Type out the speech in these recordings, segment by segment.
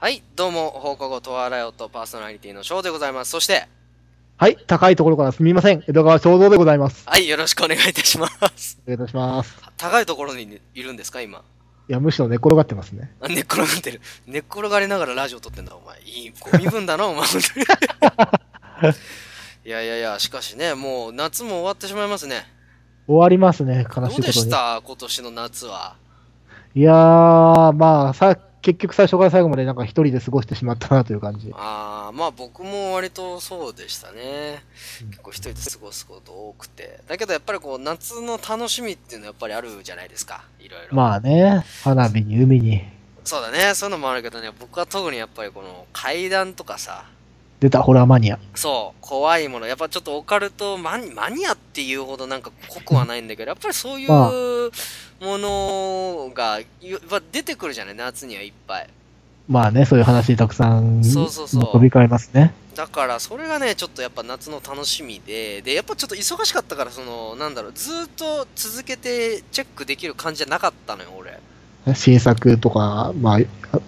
はい、どうも、放課後トワライオットパーソナリティのショーでございます。そして、はい、高いところからすみません。江戸川正蔵でございます。はい、よろしくお願いいたします。お願いいたします。高いところにいるんですか、今？いや、むしろ寝転がってますね。あ寝っ転がってる。寝っ転がりながらラジオ撮ってんだ、お前。いい、ゴミ分だな、お前。いやいやいや、しかしね、もう夏も終わってしまいますね。終わりますね、悲どうでししいことに。た？今年の夏は。いやー、まあ、さ、結局最初から最後までなんか一人で過ごしてしまったなという感じ。ああ、まあ僕も割とそうでしたね。結構一人で過ごすこと多くて。だけどやっぱりこう、夏の楽しみっていうのはやっぱりあるじゃないですか。いろいろ。まあね、花火に海に。そうだね。そういうのもあるけどね、僕は特にやっぱりこの階段とかさ、出たホラーマニア。そう、怖いもの。やっぱちょっとオカルトマニマニアっていうほどなんか濃くはないんだけど、やっぱりそういうまあものが、やっぱ出てくるじゃない？夏にはいっぱい。まあね、そういう話たくさんそうそうそう飛び交いますね。だから、それがね、ちょっとやっぱ夏の楽しみで、で、やっぱちょっと忙しかったから、その、なんだろう、ずーっと続けてチェックできる感じじゃなかったのよ、俺。新作とか、まあ、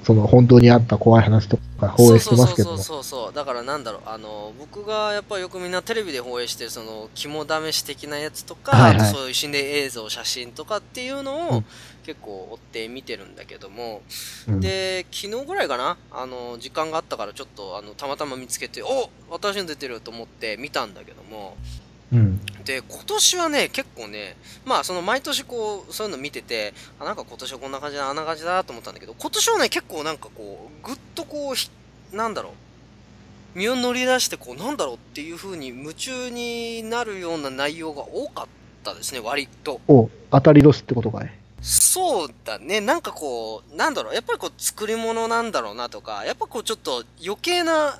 その本当にあった怖い話とか放映してますけども。そう。そうそうそうそう。だからなんだろうあの僕がやっぱりよくみんなテレビで放映してるその肝試し的なやつとか、はいはい。そういう心霊映像写真とかっていうのをうん。結構追って見てるんだけども、うん。で昨日ぐらいかな？あの時間があったからちょっとあのたまたま見つけてお私の出てると思って見たんだけどもうん。で今年はね結構ねまあその毎年こうそういうの見ててあなんか今年はこんな感じだあんな感じだと思ったんだけど今年はね結構なんかこうぐっとこうひなんだろう身を乗り出してこうなんだろうっていう風に夢中になるような内容が多かったですね割とお、当たり年ってことかい？そうだねなんかこうなんだろうやっぱりこう作り物なんだろうなとかやっぱこうちょっと余計な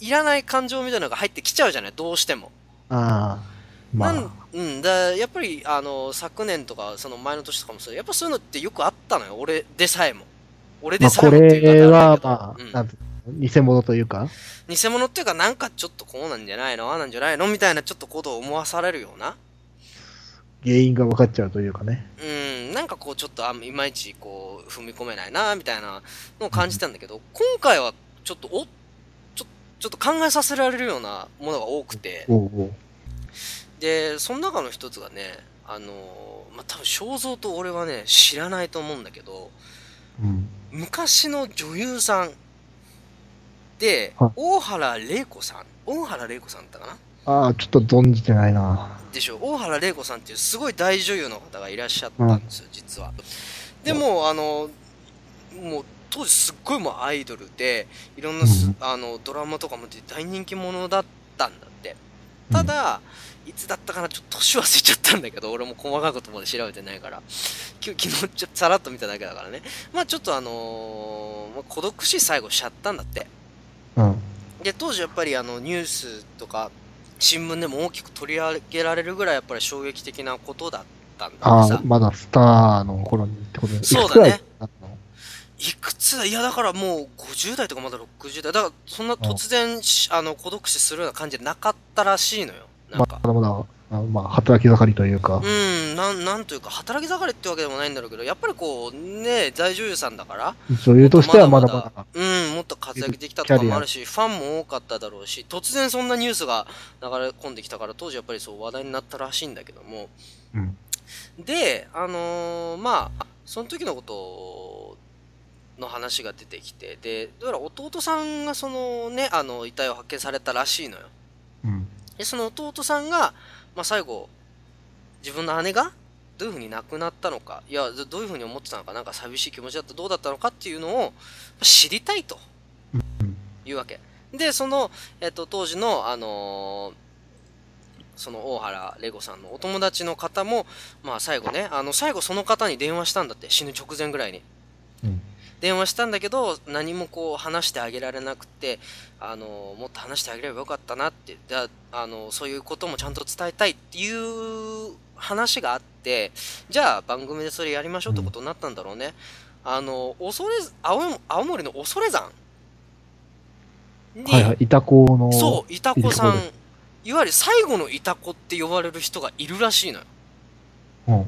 いらない感情みたいなのが入ってきちゃうじゃないどうしてもああ。まなんあ、うん、だやっぱりあの昨年とかその前の年とかもそうやっぱそういうのってよくあったのよ俺でさえも俺でさえもっていうれ言い方あは、ん偽物というか、偽物っていうかなんかちょっとこうなんじゃないのああなんじゃないのみたいなちょっとことを思わされるような原因が分かっちゃうというかね。うんなんかこうちょっとあいまいちこう踏み込めないなみたいなのを感じたんだけど今回はちょっとおちょちょっと考えさせられるようなものが多くて。でその中の一つがねあのまあ多分肖像と俺はね知らないと思うんだけどうん。昔の女優さんでは大原玲子さん。大原玲子さんだったかな？ああ、ちょっと存じてないな。でしょ？大原玲子さんっていうすごい大女優の方がいらっしゃったんですよ、実は。でもあのもう当時すっごいもうアイドルでいろんなあのドラマとかも大人気者だったんだって。ただ、いつだったかなちょっと年忘れちゃったんだけど俺も細かいことまで調べてないからき昨日ちょっとさらっと見ただけだからね。まあちょっとあのーまあ孤独死最後しちゃったんだって。うん。で当時やっぱりあのニュースとか新聞でも大きく取り上げられるぐらいやっぱり衝撃的なことだったんだああ、まだスターの頃にってことでそうだね。いくつぐらいやだからもう50代とかまだ60代だからそんな突然しあの孤独死するような感じじゃなかったらしいのよなんかまだまだ、あまあ、働き盛りというか。うんなんなんというか働き盛りってわけでもないんだろうけどやっぱりこうね大女優さんだから女優としてはまだまだ。うんもっと活躍できたとかもあるしファンも多かっただろうし突然そんなニュースが流れ込んできたから当時やっぱりそう話題になったらしいんだけどもうん。であのーまあその時のことの話が出てきてでどうやら弟さんがそのねあの遺体を発見されたらしいのようん。でその弟さんが、まあ、最後自分の姉がどういうふうに亡くなったのかいやどどういうふうに思ってたのかなんか寂しい気持ちだったどうだったのかっていうのを知りたいというわけでその、えっと、当時の、あのーその大原玲子さんのお友達の方も、まあ、最後ねあの最後その方に電話したんだって死ぬ直前ぐらいにうん。電話したんだけど何もこう話してあげられなくてあのもっと話してあげればよかったなってでああのそういうこともちゃんと伝えたいっていう話があってじゃあ番組でそれやりましょうってことになったんだろうね、あの恐れ青い青森の恐山に、はいはい。いた子の。そういたこさんいわゆる最後のいたこって呼ばれる人がいるらしいのようん。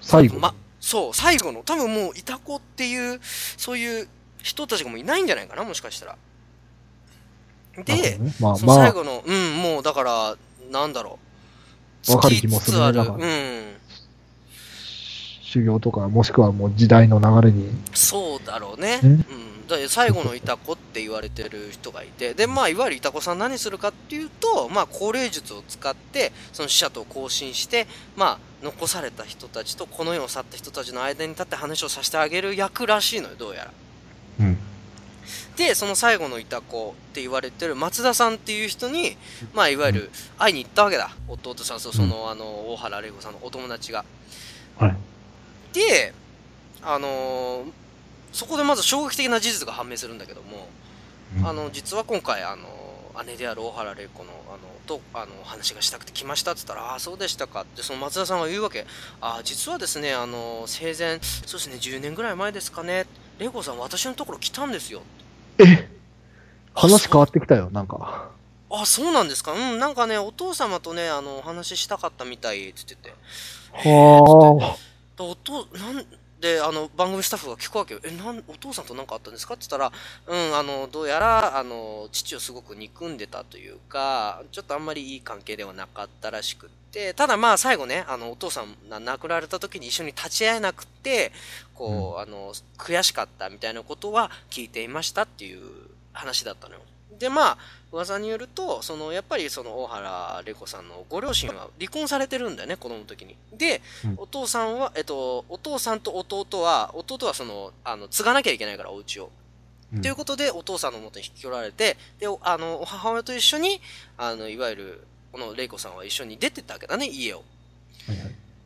最後。ま、そう、最後の、多分もう、いたこっていう、そういう人たちがもういないんじゃないかな、もしかしたら。で、まあそのまあ、最後の、うん、もうだから、なんだろう。わかる気もするねうん。修行とか、もしくはもう時代の流れに。そうだろうね。ううん最後のイタコって言われてる人がいて、で、まあ、いわゆるイタコさん何するかっていうと、まあ、高齢術を使って、その死者と交信して、まあ、残された人たちとこの世を去った人たちの間に立って話をさせてあげる役らしいのよ、どうやら。うん。で、その最後のイタコって言われてる松田さんっていう人に、まあ、いわゆる会いに行ったわけだ。弟さん、そうその、あの、大原玲子さんのお友達が。はい。で、あのーそこでまず衝撃的な事実が判明するんだけども、あの実は今回あの姉である大原玲子のあのとあの話がしたくて来ましたって言ったら「ああそうでしたか」ってその松田さんが言うわけ「ああ実はですねあの生前そうですね10年ぐらい前ですかね。玲子さん私のところ来たんですよ」え？話変わっってきたよ、なんか。あそうなんですか？うんなんかねお父様とねあのお話ししたかったみたいって言ってて。はでおとなんであの番組スタッフが聞くわけよ「えなんお父さんと何かあったんですか?」って言ったら「うんあのどうやらあの父をすごく憎んでたというかちょっとあんまりいい関係ではなかったらしくって。ただまあ最後ねあのお父さんが亡くなられた時に一緒に立ち会えなくてこう、あの悔しかったみたいなことは聞いていましたっていう話だったのよ。でまあ噂によるとそのやっぱりその大原玲子さんのご両親は離婚されてるんだよね子供の時に。で、うん。お父さんはえっとお父さんと弟は弟はそのあの継がなきゃいけないからお家を。うん。ということでお父さんの元に引き取られてでおあの母親と一緒にあのいわゆるこの玲子さんは一緒に出てったわけだね家を。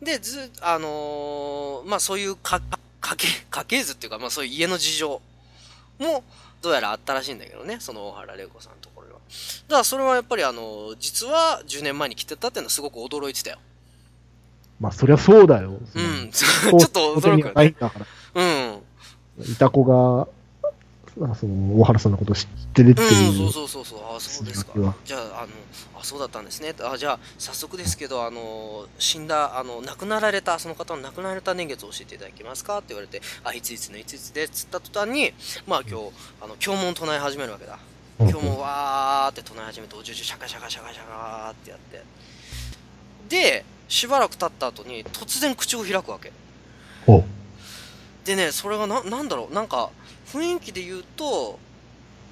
でずあのーまあそういうか家系家系図っていうかまあそういう家の事情もどうやらあったらしいんだけどねその大原玲子さんのところには。だからそれはやっぱりあの実は10年前に来てたっていうのはすごく驚いてたよ。まあ、そりゃそうだよ。うん。ちょっと驚くよね。うん。いた子が、あその、大原さんのことを知ってるってうん、いう。そうそうそうそう、あそうですか。じゃあ、あの、あ、そうだったんですね。あ、じゃあ、早速ですけど、あの、死んだ、あの、亡くなられた、その方の亡くなられた年月を教えていただけますかって言われて、あ、いついつのいついつで、つった途端に、まあ今日、あの、経文唱え始めるわけだ。うん経文わーって唱え始めて、おじゅじゅシャカシャカシャカシャカーってやって。で、しばらく経った後に、突然口を開くわけ。でね、それがな、なんだろう、なんか、雰囲気で言うと、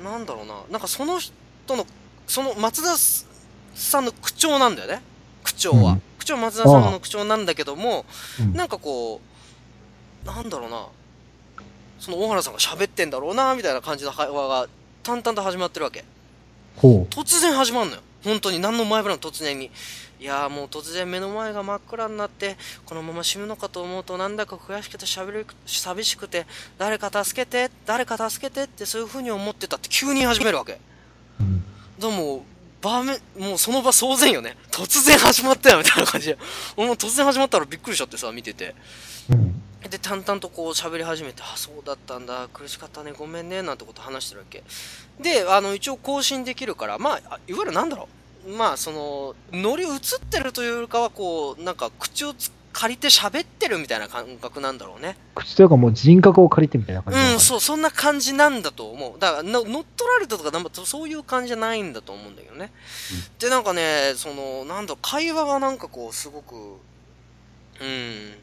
なんだろうな、なんかその人の、その松田さんの口調なんだよね。口調は。うん口調松田さんの口調なんだけども、うんなんかこう、なんだろうな、その大原さんが喋ってんだろうな、みたいな感じの会話が淡々と始まってるわけ。ほ突然始まるのよ。本当に何の前触れも突然に。いやーもう突然目の前が真っ暗になって、このまま死ぬのかと思うとなんだか悔しくて喋る、寂しくて、誰か助けて、誰か助けてってそういう風に思ってたって急に始めるわけ。う。うん。でも、場面、もうその場騒然よね。突然始まったよみたいな感じで。俺も突然始まったらびっくりしちゃってさ、見てて。うん。で、淡々とこう喋り始めて、あ、そうだったんだ、苦しかったね、ごめんね、なんてこと話してるわけ。で、あの、一応更新できるから、まあ、あいわゆるなんだろう。まあ、その、乗り移ってるというよりかは、こう、なんか、口をつ借りて喋ってるみたいな感覚なんだろうね。口というかもう人格を借りてみたいな感じうん、なそう、そんな感じなんだと思う。だから、の乗っ取られたとか、なんかそういう感じじゃないんだと思うんだけどね。で、なんかね、その、なんだろう、会話がなんかこう、すごく、うん、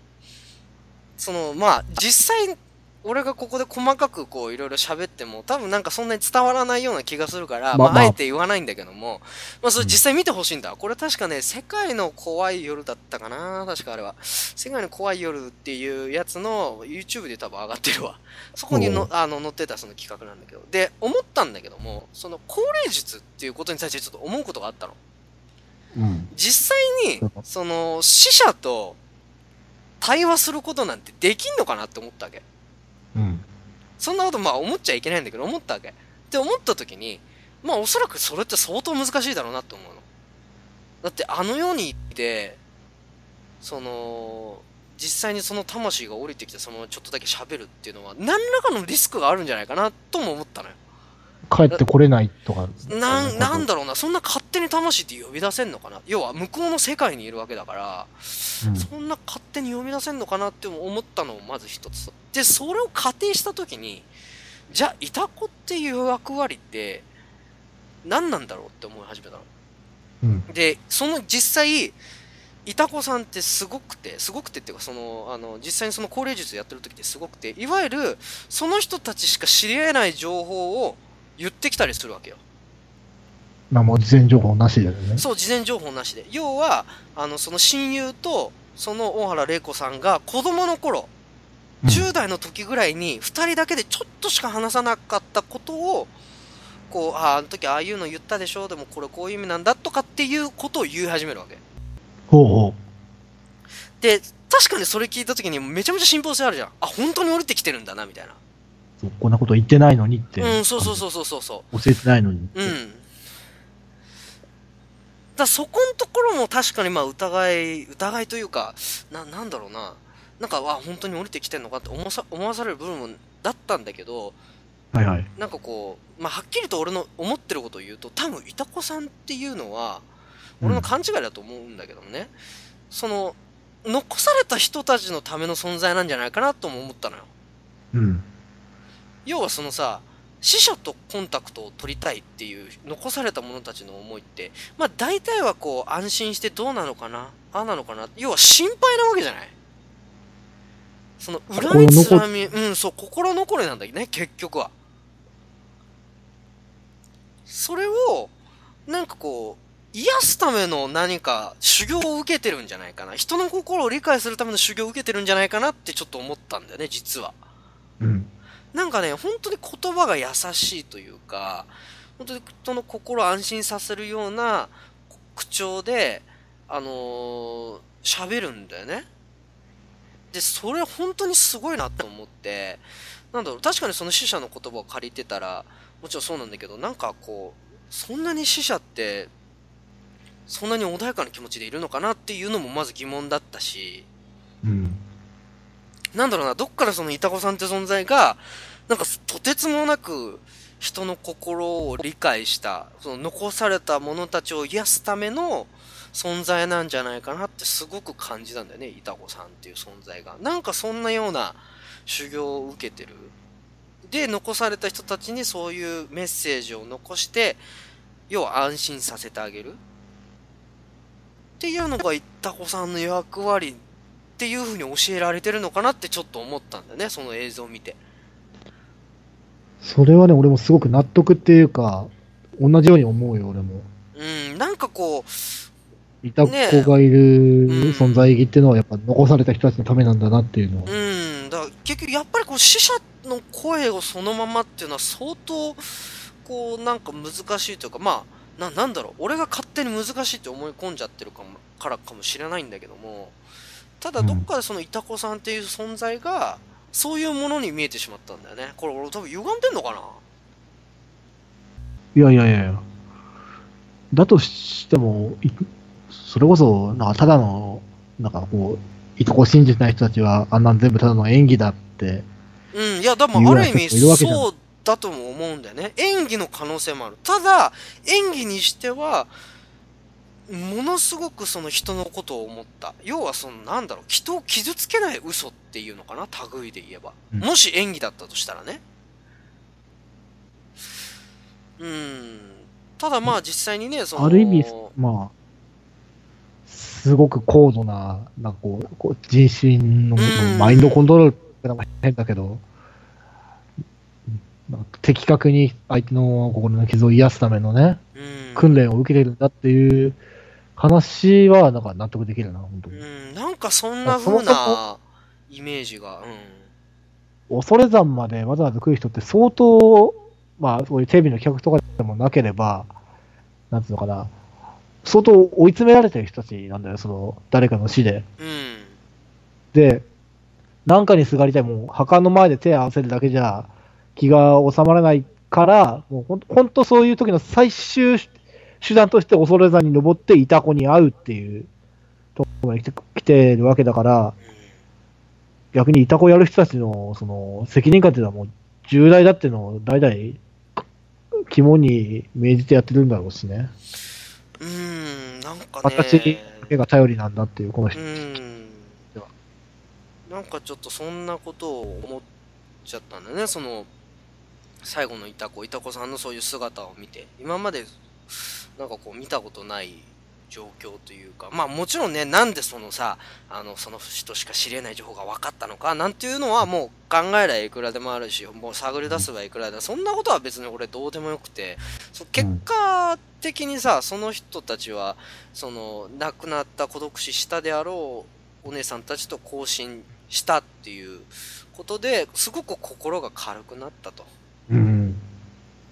その、まあ、実際、俺がここで細かくこういろいろ喋っても多分なんかそんなに伝わらないような気がするから、まあ、まあまああえて言わないんだけども、まあそれ実際見てほしいんだ。これ確かね、世界の怖い夜だったかな確かあれは。世界の怖い夜っていうやつの YouTube で多分上がってるわ。そこにのあの載ってたその企画なんだけど。で、思ったんだけども、その高齢術っていうことに対してちょっと思うことがあったの。うん。実際にうん、その死者と対話することなんてできんのかなって思ったわけ。うん。そんなことまあ思っちゃいけないんだけど思ったわけ。って思った時に、まあおそらくそれって相当難しいだろうなって思うの。だってあの世に行って、その、実際にその魂が降りてきてそのちょっとだけ喋るっていうのは何らかのリスクがあるんじゃないかなとも思ったのよ。帰ってこれないとか。なん、なんだだろうな、そんな勝手に魂って呼び出せんのかな？要は向こうの世界にいるわけだから、うんそんな勝手に呼び出せんのかなって思ったのもまず一つ。で、それを仮定したときに、じゃあイタコっていう役割って何なんだろうって思い始めたのうん。でその実際イタコさんってすごくてすごくてっていうかそのあの実際にその高齢術やってる時ってすごくていわゆるその人たちしか知り得ない情報を言ってきたりするわけよ。まあもう事前情報なしだよね。そう事前情報なしで。要はあのその親友とその大原玲子さんが子供の頃うん。10代の時ぐらいに2人だけでちょっとしか話さなかったことをこうあああの時ああいうの言ったでしょでもこれこういう意味なんだとかっていうことを言い始めるわけ。ほうほで確かにそれ聞いた時にめちゃめちゃ信憑性あるじゃん。あ本当に降りてきてるんだなみたいなこんなこと言ってないのにって。うんそうそうそうそうそうそう教えてないのに。うんだそこのところも確かにまあ疑い疑いというかななんだろうななんかわ本当に降りてきてんのかって思わさ思わされる部分だったんだけどはいはい。なんかこう、まあ、はっきりと俺の思ってることを言うと多分いたこさんっていうのは俺の勘違いだと思うんだけどもね、その残された人たちのための存在なんじゃないかなとも思ったのようん。要はそのさ死者とコンタクトを取りたいっていう残された者たちの思いってまあ大体はこう安心してどうなのかなああなのかな要は心配なわけじゃない。その恨みつらみうんそう心残りなんだよね結局は。それをなんかこう癒すための何か修行を受けてるんじゃないかな。人の心を理解するための修行を受けてるんじゃないかなってちょっと思ったんだよね実は。うん。なんかね、本当に言葉が優しいというか、本当に人の心を安心させるような口調で、あのー喋るんだよね。で、それ本当にすごいなって思って、なんだろう、確かにその死者の言葉を借りてたら、もちろんそうなんだけど、なんかこう、そんなに死者って、そんなに穏やかな気持ちでいるのかなっていうのもまず疑問だったし、うん。なんだろうな、どっからそのイタコさんって存在が、なんかとてつもなく人の心を理解した、その残された者たちを癒すための存在なんじゃないかなってすごく感じたんだよね、イタコさんっていう存在が。なんかそんなような修行を受けてる。で、残された人たちにそういうメッセージを残して、要は安心させてあげる。っていうのがイタコさんの役割っていう風に教えられてるのかなってちょっと思ったんだよね、その映像を見て。それはね、俺もすごく納得っていうか、同じように思うよ、俺も。うん、なんかこう、いた子がいるうん存在意義っていうのは、やっぱ残された人たちのためなんだなっていうのは。うん、だから結局やっぱりこう死者の声をそのままっていうのは相当、こうなんか難しいというか、まあ、ななんだろう、俺が勝手に難しいって思い込んじゃってるかもからかもしれないんだけども、ただどっかでそのイタコさんっていう存在が、そういうものに見えてしまったんだよね。これ俺多分歪んでんのかな？いやいやいや。だとしても、いそれこそ、なんかただの、なんかこう、いとこ信じてない人たちは、あんなん全部ただの演技だって、うん、いや、でもある意味そうだとも思うんだよね。演技の可能性もある。ただ、演技にしては、ものすごくその人のことを思った。要はその、なんだろう、人を傷つけない嘘っていうのかな類で言えば。うんもし演技だったとしたらね。うん。ただまあ実際にね、その、ある意味、まあ、すごく高度な、なんかこう、こう人心のうんマインドコントロールってのが変だけど、的確に相手の心の傷を癒すためのね、うん、訓練を受けてるんだっていう話は、なんか納得できるな、本当に。うん、なんかそんな風なイメージが、うん。恐山までわざわざ来る人って相当、まあ、そういうテレビの企画とかでもなければ、なんつうのかな、相当追い詰められてる人たちなんだよ、その、誰かの死で。うん。で、なんかにすがりたい、もう墓の前で手を合わせるだけじゃ気が収まらないから、もうほんほんとそういう時の最終手段として恐山に登っていた子に会うっていうところまで来て来てるわけだから、逆にいた子やる人たちのその責任感っていうのはもう重大だっていうのを代々肝に銘じてやってるんだろうしね。うーん、なんかね。形手が頼りなんだっていう、このう人。ん。なんかちょっとそんなことを思っちゃったんだね。その、最後のいた子いた子さんのそういう姿を見て今までなんかこう見たことない状況というかまあもちろんねなんでそのさあのその人しか知れない情報が分かったのかなんていうのはもう考えりゃいくらでもあるしもう探り出せばいくらでもそんなことは別に俺どうでもよくてそ結果的にさその人たちはその亡くなった孤独死したであろうお姉さんたちと交信したっていうことですごく心が軽くなったと。うん。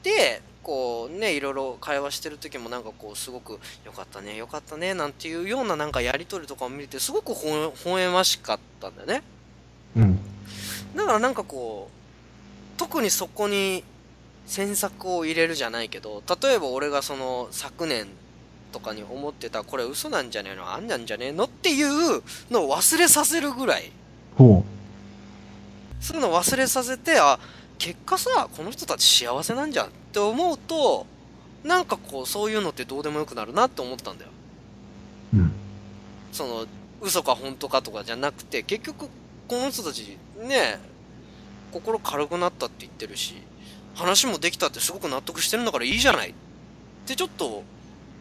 でこうねいろいろ会話してる時もなんかこうすごくよかったねよかったねなんていうようななんかやり取りとかを見れてすごくほほ微笑ましかったんだよね。うん。だからなんかこう特にそこに詮索を入れるじゃないけど例えば俺がその昨年とかに思ってたこれ嘘なんじゃねえのあんなんじゃねえのっていうのを忘れさせるぐらい。ほそういうのを忘れさせてあ結果さこの人たち幸せなんじゃんって思うとなんかこうそういうのってどうでもよくなるなって思ったんだよう。うん。その嘘か本当かとかじゃなくて結局この人たちね心軽くなったって言ってるし話もできたってすごく納得してるんだからいいじゃないってちょっと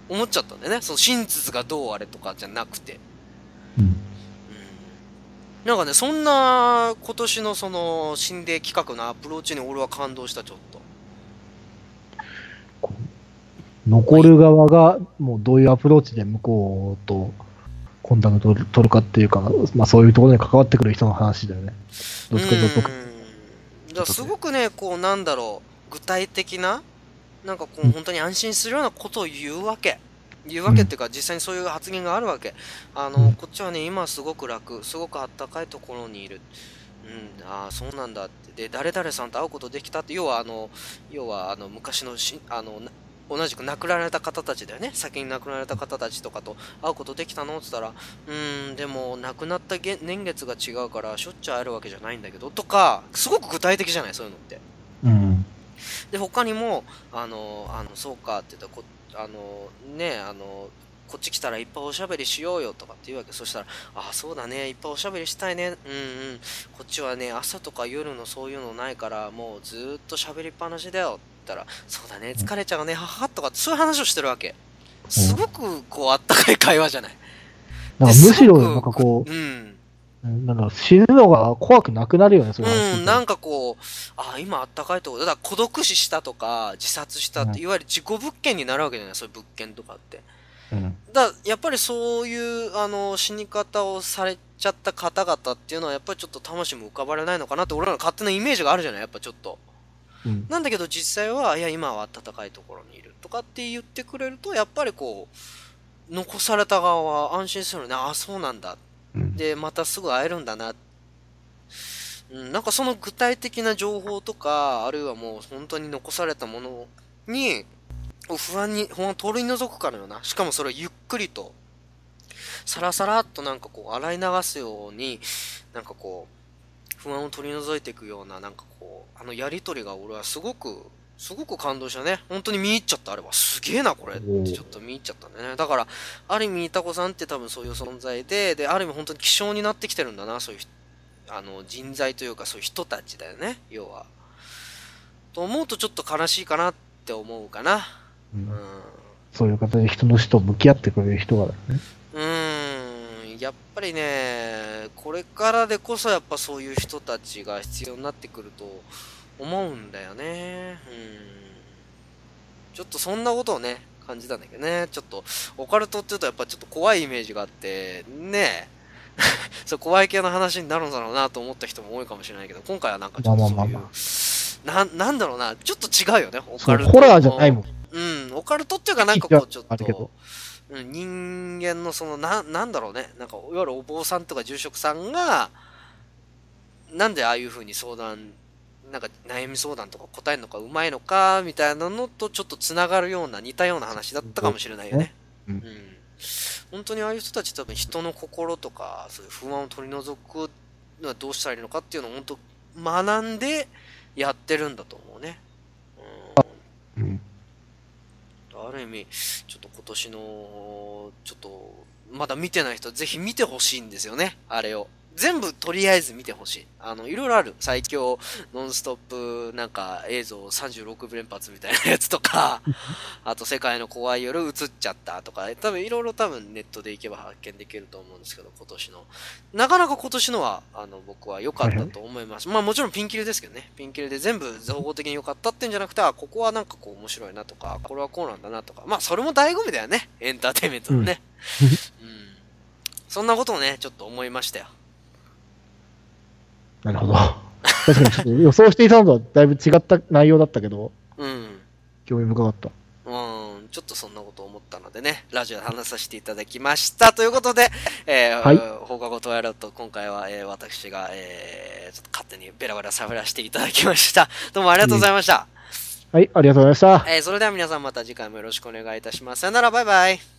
思っちゃったんだよねその真実がどうあれとかじゃなくてうん。うんなんかね、そんな今年のその心霊企画のアプローチに俺は感動した、ちょっと。残る側が、もうどういうアプローチで向こうとコンタクトを取るかっていうか、まあそういうところに関わってくる人の話だよね。どっちかというとすごくね、こうなんだろう、具体的な、なんかこううん本当に安心するようなことを言うわけ。言うわけっていうか、実際にそういう発言があるわけ。あの、うんこっちはね、今すごく楽、すごくあったかいところにいる。うん、ああ、そうなんだって。で、誰々さんと会うことできたって、要はあの、要はあの、昔のし、あの、な同じく亡くなられた方たちだよね。先に亡くなられた方たちとかと会うことできたの？って言ったら、うーん、でも亡くなったげ年月が違うからしょっちゅう会えるわけじゃないんだけど、とか、すごく具体的じゃない、そういうのって。うん。で、他にも、あの、あの、そうかって言ったら、こあの、ね、あの、こっち来たらいっぱいおしゃべりしようよとかって言うわけ。そしたら、ああ、そうだね、いっぱいおしゃべりしたいね。うんうん。こっちはね、朝とか夜のそういうのないから、もうずーっと喋りっぱなしだよ。ったら、そうだね、疲れちゃうね、ははとかそういう話をしてるわけ。すごく、こう、あったかい会話じゃない。なんかむしろ、なんかこうん。う、なんか死ぬのが怖くなくなるよね、そうん、なんかこう、ああ、今あったかいところ、だから孤独死したとか、自殺したって、うんいわゆる事故物件になるわけじゃない、そういう物件とかって。うん。だやっぱりそういう、あの、死に方をされちゃった方々っていうのは、やっぱりちょっと魂も浮かばれないのかなって、俺らの勝手なイメージがあるじゃない、やっぱちょっと。うん。なんだけど実際は、いや、今は暖かいところにいるとかって言ってくれると、やっぱりこう、残された側は安心するよね。ああ、そうなんだ。うん。で、またすぐ会えるんだな。うん、なんかその具体的な情報とか、あるいはもう本当に残されたものに、不安に、不安を取り除くかのような、しかもそれをゆっくりと、さらさらっとなんかこう洗い流すように、なんかこう、不安を取り除いていくような、なんかこう、あのやりとりが俺はすごく、すごく感動したね。本当に見入っちゃった、あれは。すげえな、これ。ってちょっと見入っちゃったんだよね。だから、ある意味、イタコさんって多分そういう存在で、で、ある意味本当に希少になってきてるんだな、そういうひ、あの、人材というか、そういう人たちだよね、要は。と思うとちょっと悲しいかなって思うかな。ううんん。そういう形で人の死と向き合ってくれる人がね。やっぱりね、これからでこそやっぱそういう人たちが必要になってくると思うんだよね。うん。ちょっとそんなことをね、感じたんだけどね。ちょっと、オカルトって言うとやっぱちょっと怖いイメージがあって、ね そう、怖い系の話になるんだろうなと思った人も多いかもしれないけど、今回はなんかちょっとそういう、まあまあまななんだろうな、ちょっと違うよね、オカルトの。ホラーじゃないもん。うん、オカルトっていうかなんかこうちょっと、うん、人間のそのな、なんだろうね、なんかいわゆるお坊さんとか住職さんが、なんでああいう風に相談、なんか悩み相談とか答えるのかうまいのかみたいなのとちょっとつながるような似たような話だったかもしれないよね。ううんん。本当にああいう人たち多分人の心とかそういう不安を取り除くのはどうしたらいいのかっていうのを本当学んでやってるんだと思うね。うんうん。ある意味、ちょっと今年の、ちょっと、まだ見てない人ぜひ見てほしいんですよね、あれを。全部とりあえず見てほしい。あの、いろいろある。最強ノンストップなんか映像36連発みたいなやつとか、あと世界の怖い夜映っちゃったとか、多分いろいろ多分ネットで行けば発見できると思うんですけど、今年の。なかなか今年のは、あの、僕は良かったと思います。まあもちろんピンキリですけどね。ピンキリで全部総合的に良かったってんじゃなくて、あ、ここはなんかこう面白いなとか、これはこうなんだなとか。まあそれも醍醐味だよね。エンターテインメントのね。うん。そんなことをね、ちょっと思いましたよ。なるほど。確かにちょっと予想していたのとはだいぶ違った内容だったけど、うん。興味深かった。うん、ちょっとそんなこと思ったのでね、ラジオで話させていただきました。ということで、えー、はい放課後トワイライト、今回は、えー、私が、えー、ちょっと勝手にベラベラ喋らせていただきました。どうもありがとうございました。はい、ありがとうございました。えー、それでは皆さんまた次回もよろしくお願いいたします。さよなら、バイバイ。